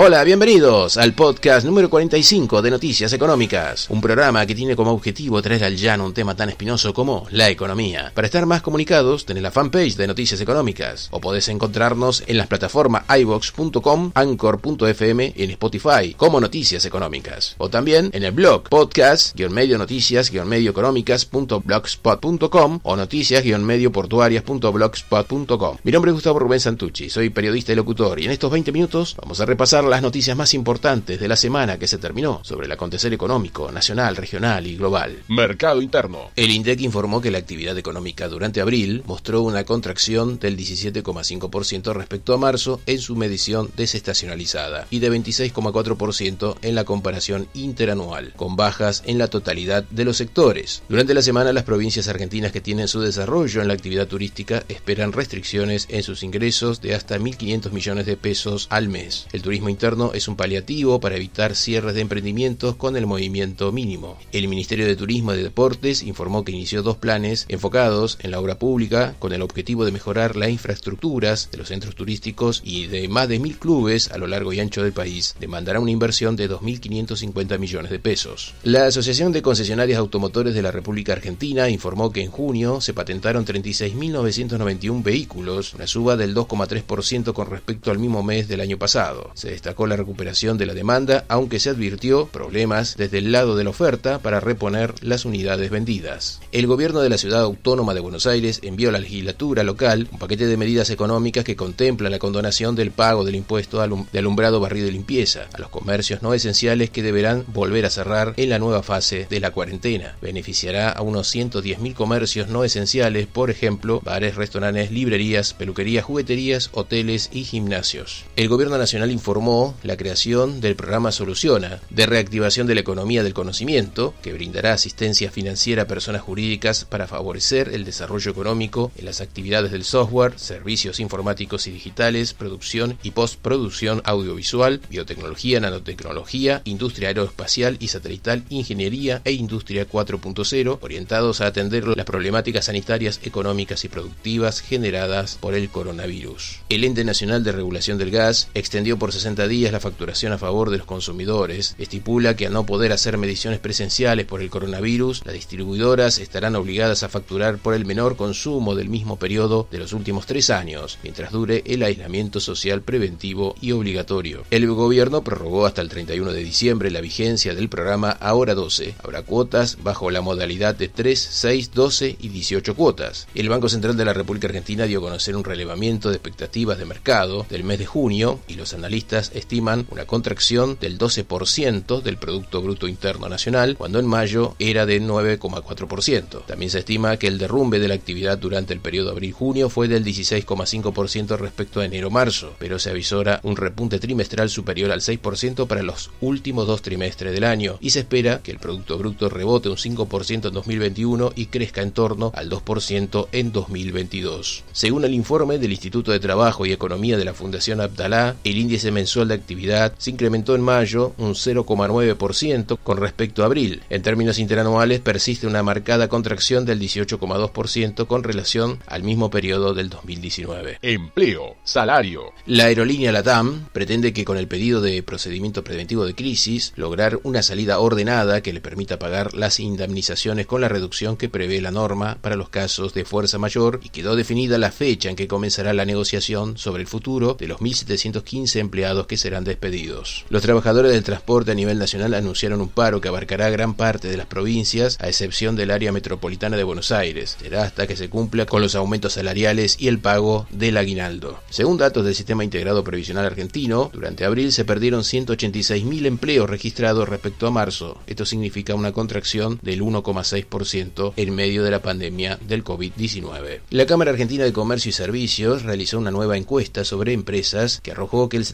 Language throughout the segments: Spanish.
Hola, bienvenidos al podcast número 45 de Noticias Económicas, un programa que tiene como objetivo traer al llano un tema tan espinoso como la economía. Para estar más comunicados, tenés la fanpage de Noticias Económicas o podés encontrarnos en las plataformas ibox.com, anchor.fm en Spotify como Noticias Económicas. O también en el blog podcast-medio noticias-medio económicas.blogspot.com o noticias-medio portuarias.blogspot.com. Mi nombre es Gustavo Rubén Santucci, soy periodista y locutor y en estos 20 minutos vamos a repasar las noticias más importantes de la semana que se terminó sobre el acontecer económico, nacional, regional y global. Mercado interno. El INDEC informó que la actividad económica durante abril mostró una contracción del 17,5% respecto a marzo en su medición desestacionalizada y de 26,4% en la comparación interanual, con bajas en la totalidad de los sectores. Durante la semana las provincias argentinas que tienen su desarrollo en la actividad turística esperan restricciones en sus ingresos de hasta 1.500 millones de pesos al mes. El turismo interno es un paliativo para evitar cierres de emprendimientos con el movimiento mínimo. El Ministerio de Turismo y de Deportes informó que inició dos planes enfocados en la obra pública con el objetivo de mejorar las infraestructuras de los centros turísticos y de más de mil clubes a lo largo y ancho del país demandará una inversión de 2.550 millones de pesos. La Asociación de Concesionarias Automotores de la República Argentina informó que en junio se patentaron 36.991 vehículos, una suba del 2,3% con respecto al mismo mes del año pasado. Se la recuperación de la demanda, aunque se advirtió problemas desde el lado de la oferta para reponer las unidades vendidas. El gobierno de la ciudad autónoma de Buenos Aires envió a la legislatura local un paquete de medidas económicas que contempla la condonación del pago del impuesto de alumbrado, barrido y limpieza a los comercios no esenciales que deberán volver a cerrar en la nueva fase de la cuarentena. Beneficiará a unos 110.000 comercios no esenciales, por ejemplo, bares, restaurantes, librerías, peluquerías, jugueterías, hoteles y gimnasios. El gobierno nacional informó la creación del programa Soluciona, de reactivación de la economía del conocimiento, que brindará asistencia financiera a personas jurídicas para favorecer el desarrollo económico en las actividades del software, servicios informáticos y digitales, producción y postproducción audiovisual, biotecnología, nanotecnología, industria aeroespacial y satelital, ingeniería e industria 4.0, orientados a atender las problemáticas sanitarias, económicas y productivas generadas por el coronavirus. El Ente Nacional de Regulación del Gas extendió por 60 días la facturación a favor de los consumidores, estipula que a no poder hacer mediciones presenciales por el coronavirus, las distribuidoras estarán obligadas a facturar por el menor consumo del mismo periodo de los últimos tres años, mientras dure el aislamiento social preventivo y obligatorio. El gobierno prorrogó hasta el 31 de diciembre la vigencia del programa Ahora 12. Habrá cuotas bajo la modalidad de 3, 6, 12 y 18 cuotas. El Banco Central de la República Argentina dio a conocer un relevamiento de expectativas de mercado del mes de junio y los analistas estiman una contracción del 12% del Producto Bruto Interno Nacional, cuando en mayo era de 9,4%. También se estima que el derrumbe de la actividad durante el periodo abril-junio fue del 16,5% respecto a enero-marzo, pero se avisora un repunte trimestral superior al 6% para los últimos dos trimestres del año y se espera que el Producto Bruto rebote un 5% en 2021 y crezca en torno al 2% en 2022. Según el informe del Instituto de Trabajo y Economía de la Fundación Abdalá, el índice mensual de actividad se incrementó en mayo un 0,9% con respecto a abril. En términos interanuales persiste una marcada contracción del 18,2% con relación al mismo periodo del 2019. Empleo, salario. La aerolínea LATAM pretende que con el pedido de procedimiento preventivo de crisis lograr una salida ordenada que le permita pagar las indemnizaciones con la reducción que prevé la norma para los casos de fuerza mayor y quedó definida la fecha en que comenzará la negociación sobre el futuro de los 1.715 empleados que serán despedidos. Los trabajadores del transporte a nivel nacional anunciaron un paro que abarcará gran parte de las provincias, a excepción del área metropolitana de Buenos Aires. Será hasta que se cumpla con los aumentos salariales y el pago del aguinaldo. Según datos del Sistema Integrado Previsional Argentino, durante abril se perdieron 186.000 empleos registrados respecto a marzo. Esto significa una contracción del 1,6% en medio de la pandemia del COVID-19. La Cámara Argentina de Comercio y Servicios realizó una nueva encuesta sobre empresas que arrojó que el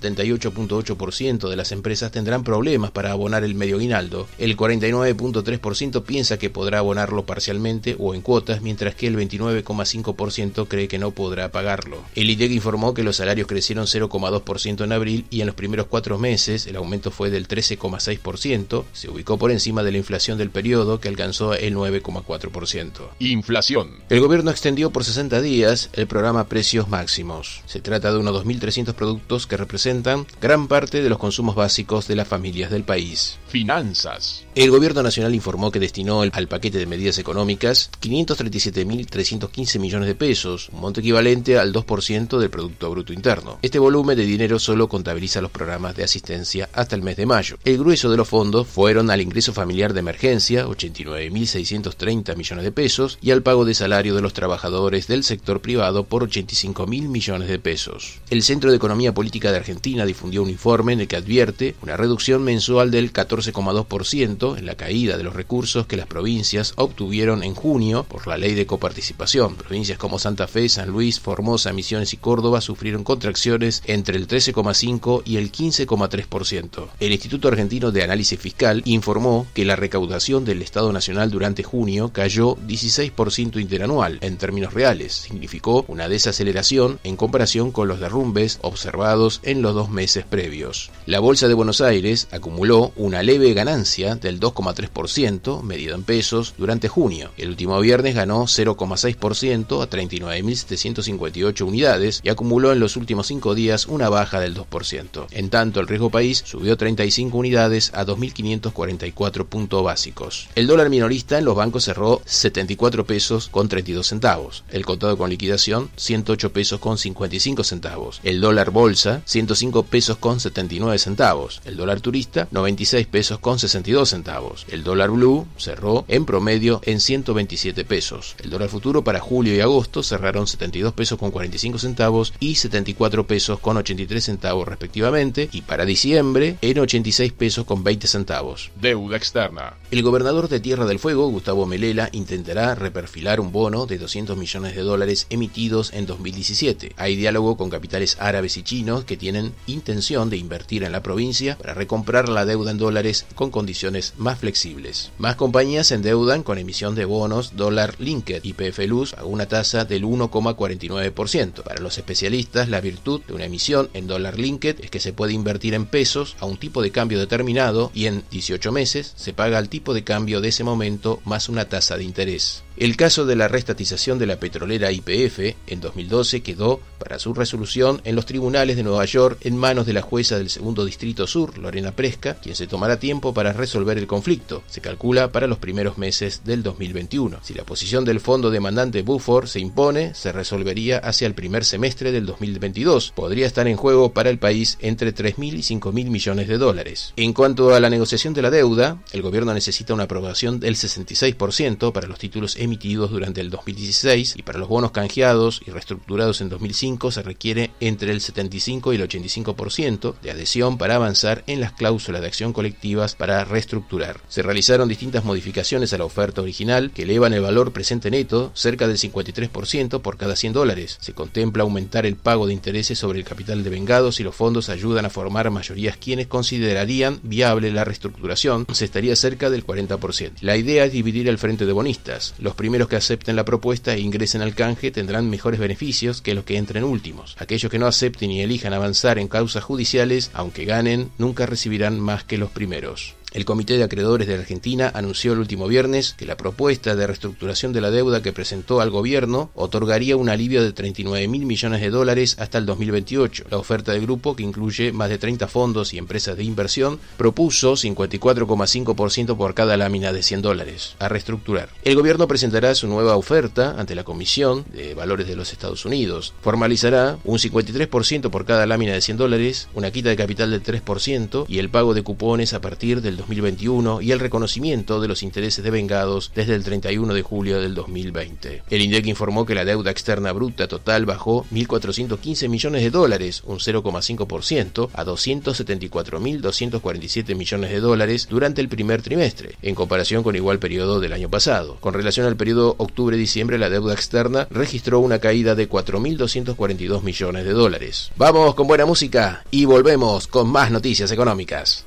38.8% de las empresas tendrán problemas para abonar el medio aguinaldo, el 49.3% piensa que podrá abonarlo parcialmente o en cuotas, mientras que el 29,5% cree que no podrá pagarlo. El IDEC informó que los salarios crecieron 0,2% en abril y en los primeros cuatro meses el aumento fue del 13,6%, se ubicó por encima de la inflación del periodo que alcanzó el 9,4%. Inflación. El gobierno extendió por 60 días el programa Precios Máximos. Se trata de unos 2.300 productos que representan gran parte de los consumos básicos de las familias del país. Finanzas. El gobierno nacional informó que destinó al paquete de medidas económicas 537.315 millones de pesos, un monto equivalente al 2% del Producto Bruto Interno. Este volumen de dinero solo contabiliza los programas de asistencia hasta el mes de mayo. El grueso de los fondos fueron al ingreso familiar de emergencia, 89.630 millones de pesos, y al pago de salario de los trabajadores del sector privado por 85.000 millones de pesos. El Centro de Economía Política de Argentina difundió un informe en el que advierte una reducción mensual del 14,2% en la caída de los recursos que las provincias obtuvieron en junio por la ley de coparticipación. Provincias como Santa Fe, San Luis, Formosa, Misiones y Córdoba sufrieron contracciones entre el 13,5 y el 15,3%. El Instituto Argentino de Análisis Fiscal informó que la recaudación del Estado Nacional durante junio cayó 16% interanual en términos reales. Significó una desaceleración en comparación con los derrumbes observados en los dos meses previos. La Bolsa de Buenos Aires acumuló una leve ganancia del 2,3%, medido en pesos, durante junio. El último viernes ganó 0,6% a 39.758 unidades y acumuló en los últimos cinco días una baja del 2%. En tanto, el riesgo país subió 35 unidades a 2.544 puntos básicos. El dólar minorista en los bancos cerró 74 pesos con 32 centavos. El contado con liquidación 108 pesos con 55 centavos. El dólar bolsa 105 pesos con 79 centavos. El dólar turista 96 pesos con 62 centavos. El dólar blue cerró en promedio en 127 pesos. El dólar futuro para julio y agosto cerraron 72 pesos con 45 centavos y 74 pesos con 83 centavos respectivamente y para diciembre en 86 pesos con 20 centavos. Deuda externa. El gobernador de Tierra del Fuego, Gustavo Melela, intentará reperfilar un bono de 200 millones de dólares emitidos en 2017. Hay diálogo con capitales árabes y chinos que tienen intención de invertir en la provincia para recomprar la deuda en dólares con condiciones más flexibles. Más compañías se endeudan con emisión de bonos dólar linked y Luz a una tasa del 1,49%. Para los especialistas, la virtud de una emisión en dólar linked es que se puede invertir en pesos a un tipo de cambio determinado y en 18 meses se paga el tipo de cambio de ese momento más una tasa de interés. El caso de la restatización de la petrolera IPF en 2012 quedó para su resolución en los tribunales de Nueva York en manos de la jueza del segundo distrito sur, Lorena Presca, quien se tomará tiempo para resolver el conflicto. Se calcula para los primeros meses del 2021. Si la posición del fondo demandante Buford se impone, se resolvería hacia el primer semestre del 2022. Podría estar en juego para el país entre 3.000 y 5.000 millones de dólares. En cuanto a la negociación de la deuda, el gobierno necesita una aprobación del 66% para los títulos emitidos durante el 2016 y para los bonos canjeados y reestructurados en 2005 se requiere entre el 75 y el 85% de adhesión para avanzar en las cláusulas de acción colectivas para reestructurar. Se realizaron distintas modificaciones a la oferta original que elevan el valor presente neto cerca del 53% por cada 100 dólares. Se contempla aumentar el pago de intereses sobre el capital de vengados y los fondos ayudan a formar mayorías quienes considerarían viable la reestructuración. Se estaría cerca del 40%. La idea es dividir el frente de bonistas. Los primeros que acepten la propuesta e ingresen al canje tendrán mejores beneficios que los que entren últimos. Aquellos que no acepten y elijan avanzar en causas judiciales, aunque ganen, nunca recibirán más que los primeros. El Comité de Acreedores de Argentina anunció el último viernes que la propuesta de reestructuración de la deuda que presentó al gobierno otorgaría un alivio de 39 mil millones de dólares hasta el 2028. La oferta del grupo, que incluye más de 30 fondos y empresas de inversión, propuso 54,5% por cada lámina de 100 dólares a reestructurar. El gobierno presentará su nueva oferta ante la Comisión de Valores de los Estados Unidos. Formalizará un 53% por cada lámina de 100 dólares, una quita de capital del 3% y el pago de cupones a partir del 2021 y el reconocimiento de los intereses devengados desde el 31 de julio del 2020. El INDEC informó que la deuda externa bruta total bajó 1.415 millones de dólares, un 0,5%, a 274.247 millones de dólares durante el primer trimestre, en comparación con igual periodo del año pasado. Con relación al periodo octubre-diciembre, la deuda externa registró una caída de 4.242 millones de dólares. Vamos con buena música y volvemos con más noticias económicas.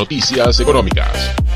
Noticias económicas.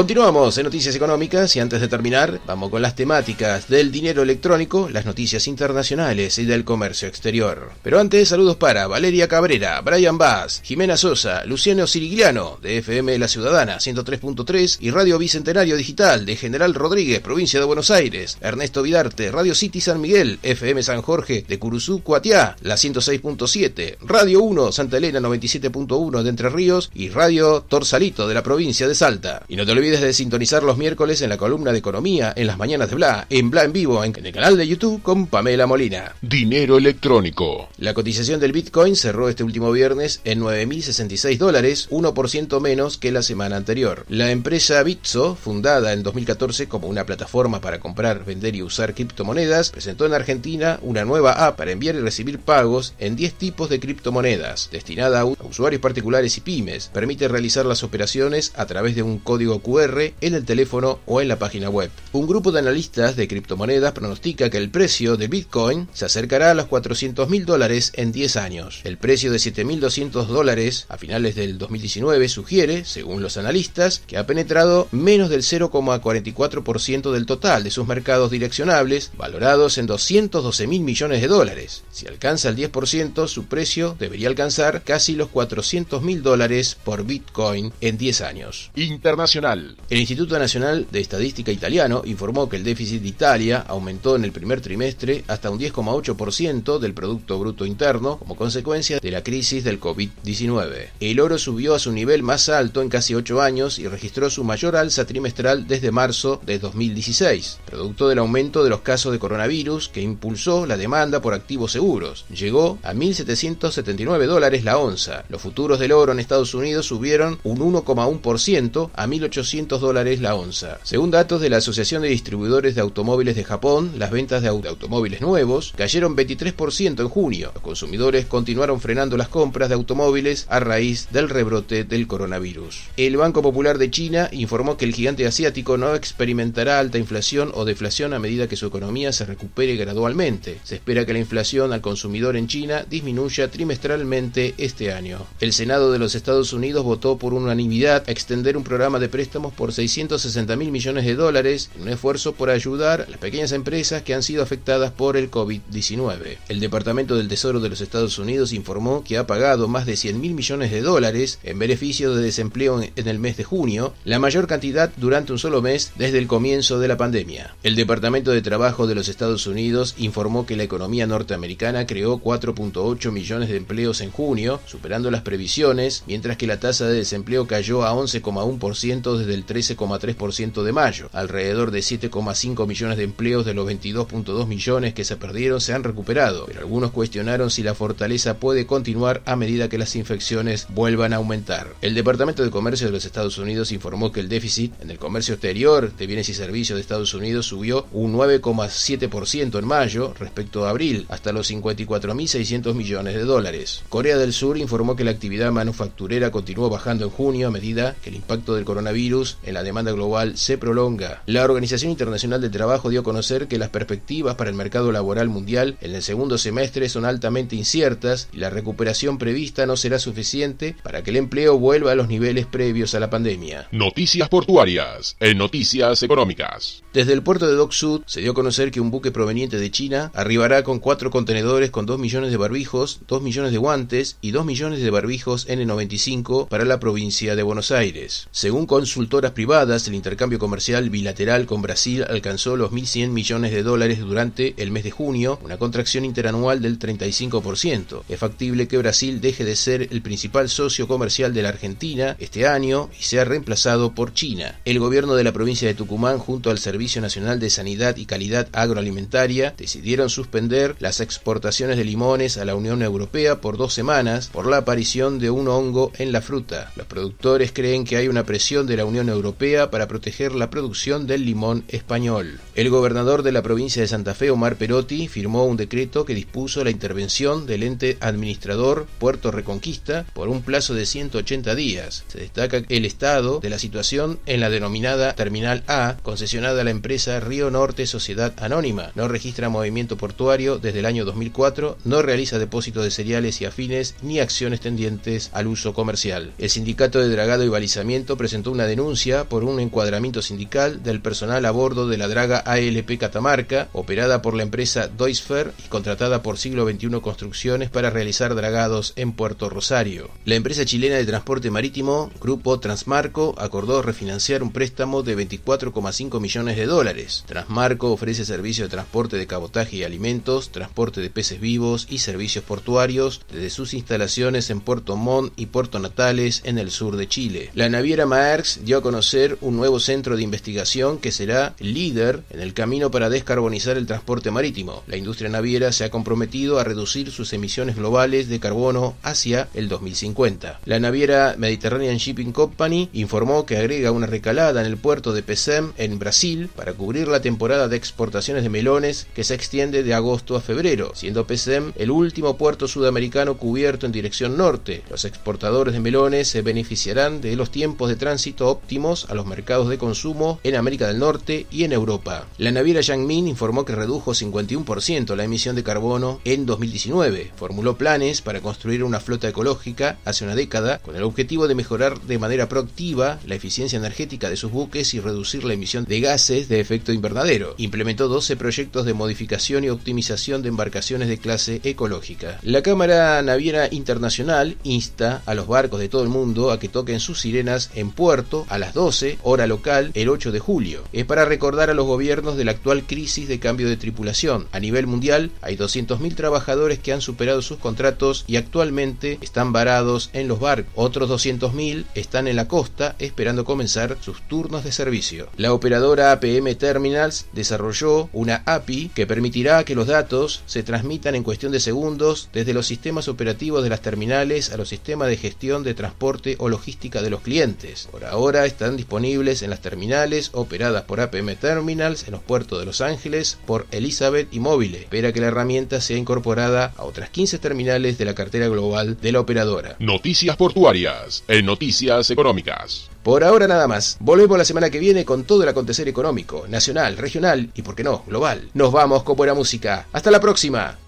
Continuamos en Noticias Económicas y antes de terminar, vamos con las temáticas del dinero electrónico, las noticias internacionales y del comercio exterior. Pero antes, saludos para Valeria Cabrera, Brian Bass, Jimena Sosa, Luciano Sirigliano, de FM La Ciudadana 103.3 y Radio Bicentenario Digital de General Rodríguez, provincia de Buenos Aires, Ernesto Vidarte, Radio City San Miguel, FM San Jorge de Curuzú, Cuatiá, la 106.7, Radio 1 Santa Elena 97.1 de Entre Ríos y Radio Torsalito de la provincia de Salta. Y no te olvides de sintonizar los miércoles en la columna de economía en las mañanas de Bla, en Bla en vivo en el canal de YouTube con Pamela Molina. Dinero electrónico. La cotización del Bitcoin cerró este último viernes en 9.066 dólares, 1% menos que la semana anterior. La empresa Bitso, fundada en 2014 como una plataforma para comprar, vender y usar criptomonedas, presentó en Argentina una nueva app para enviar y recibir pagos en 10 tipos de criptomonedas, destinada a usuarios particulares y pymes. Permite realizar las operaciones a través de un código QR en el teléfono o en la página web. Un grupo de analistas de criptomonedas pronostica que el precio de Bitcoin se acercará a los 400 mil dólares en 10 años. El precio de 7.200 dólares a finales del 2019 sugiere, según los analistas, que ha penetrado menos del 0,44% del total de sus mercados direccionables, valorados en 212 mil millones de dólares. Si alcanza el 10%, su precio debería alcanzar casi los 400 mil dólares por Bitcoin en 10 años. Internacional. El Instituto Nacional de Estadística Italiano informó que el déficit de Italia aumentó en el primer trimestre hasta un 10,8% del Producto Bruto Interno como consecuencia de la crisis del COVID-19. El oro subió a su nivel más alto en casi 8 años y registró su mayor alza trimestral desde marzo de 2016, producto del aumento de los casos de coronavirus que impulsó la demanda por activos seguros. Llegó a 1.779 dólares la onza. Los futuros del oro en Estados Unidos subieron un 1,1% a 1.800 dólares la onza. Según datos de la Asociación de Distribuidores de Automóviles de Japón, las ventas de automóviles nuevos cayeron 23% en junio. Los consumidores continuaron frenando las compras de automóviles a raíz del rebrote del coronavirus. El Banco Popular de China informó que el gigante asiático no experimentará alta inflación o deflación a medida que su economía se recupere gradualmente. Se espera que la inflación al consumidor en China disminuya trimestralmente este año. El Senado de los Estados Unidos votó por unanimidad extender un programa de préstamo por 660 mil millones de dólares en un esfuerzo por ayudar a las pequeñas empresas que han sido afectadas por el COVID-19. El Departamento del Tesoro de los Estados Unidos informó que ha pagado más de 100 mil millones de dólares en beneficio de desempleo en el mes de junio, la mayor cantidad durante un solo mes desde el comienzo de la pandemia. El Departamento de Trabajo de los Estados Unidos informó que la economía norteamericana creó 4.8 millones de empleos en junio, superando las previsiones, mientras que la tasa de desempleo cayó a 11,1% desde el 13,3% de mayo. Alrededor de 7,5 millones de empleos de los 22.2 millones que se perdieron se han recuperado, pero algunos cuestionaron si la fortaleza puede continuar a medida que las infecciones vuelvan a aumentar. El Departamento de Comercio de los Estados Unidos informó que el déficit en el comercio exterior de bienes y servicios de Estados Unidos subió un 9,7% en mayo respecto a abril, hasta los 54.600 millones de dólares. Corea del Sur informó que la actividad manufacturera continuó bajando en junio a medida que el impacto del coronavirus en la demanda global se prolonga. La Organización Internacional del Trabajo dio a conocer que las perspectivas para el mercado laboral mundial en el segundo semestre son altamente inciertas y la recuperación prevista no será suficiente para que el empleo vuelva a los niveles previos a la pandemia. Noticias portuarias en Noticias Económicas. Desde el puerto de Dock Sud se dio a conocer que un buque proveniente de China arribará con cuatro contenedores con 2 millones de barbijos, 2 millones de guantes y 2 millones de barbijos N95 para la provincia de Buenos Aires. Según privadas, el intercambio comercial bilateral con Brasil alcanzó los 1.100 millones de dólares durante el mes de junio, una contracción interanual del 35%. Es factible que Brasil deje de ser el principal socio comercial de la Argentina este año y sea reemplazado por China. El gobierno de la provincia de Tucumán junto al Servicio Nacional de Sanidad y Calidad Agroalimentaria decidieron suspender las exportaciones de limones a la Unión Europea por dos semanas por la aparición de un hongo en la fruta. Los productores creen que hay una presión de la Unión Europea para proteger la producción del limón español. El gobernador de la provincia de Santa Fe, Omar Perotti, firmó un decreto que dispuso la intervención del ente administrador Puerto Reconquista por un plazo de 180 días. Se destaca el estado de la situación en la denominada Terminal A, concesionada a la empresa Río Norte Sociedad Anónima. No registra movimiento portuario desde el año 2004, no realiza depósitos de cereales y afines ni acciones tendientes al uso comercial. El sindicato de dragado y balizamiento presentó una denuncia por un encuadramiento sindical del personal a bordo de la draga ALP Catamarca, operada por la empresa Doisfer y contratada por Siglo XXI Construcciones para realizar dragados en Puerto Rosario. La empresa chilena de transporte marítimo, Grupo Transmarco, acordó refinanciar un préstamo de 24,5 millones de dólares. Transmarco ofrece servicio de transporte de cabotaje y alimentos, transporte de peces vivos y servicios portuarios desde sus instalaciones en Puerto Montt y Puerto Natales en el sur de Chile. La naviera Maersk dio conocer un nuevo centro de investigación que será líder en el camino para descarbonizar el transporte marítimo. La industria naviera se ha comprometido a reducir sus emisiones globales de carbono hacia el 2050. La naviera Mediterranean Shipping Company informó que agrega una recalada en el puerto de Pesem en Brasil para cubrir la temporada de exportaciones de melones que se extiende de agosto a febrero, siendo Pesem el último puerto sudamericano cubierto en dirección norte. Los exportadores de melones se beneficiarán de los tiempos de tránsito a los mercados de consumo en América del Norte y en Europa. La naviera Yangmin informó que redujo 51% la emisión de carbono en 2019. Formuló planes para construir una flota ecológica hace una década con el objetivo de mejorar de manera proactiva la eficiencia energética de sus buques y reducir la emisión de gases de efecto invernadero. Implementó 12 proyectos de modificación y optimización de embarcaciones de clase ecológica. La Cámara Naviera Internacional insta a los barcos de todo el mundo a que toquen sus sirenas en puerto a las 12 hora local el 8 de julio. Es para recordar a los gobiernos de la actual crisis de cambio de tripulación. A nivel mundial hay 200.000 trabajadores que han superado sus contratos y actualmente están varados en los barcos. Otros 200.000 están en la costa esperando comenzar sus turnos de servicio. La operadora APM Terminals desarrolló una API que permitirá que los datos se transmitan en cuestión de segundos desde los sistemas operativos de las terminales a los sistemas de gestión de transporte o logística de los clientes. Por ahora están disponibles en las terminales operadas por APM Terminals en los puertos de Los Ángeles por Elizabeth y Móvil. Espera que la herramienta sea incorporada a otras 15 terminales de la cartera global de la operadora. Noticias portuarias en Noticias Económicas. Por ahora nada más. Volvemos la semana que viene con todo el acontecer económico, nacional, regional y, por qué no, global. Nos vamos con buena música. Hasta la próxima.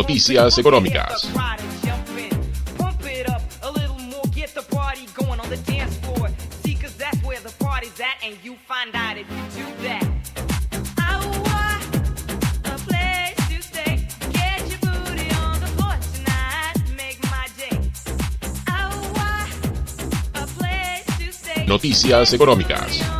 Noticias económicas. Noticias económicas.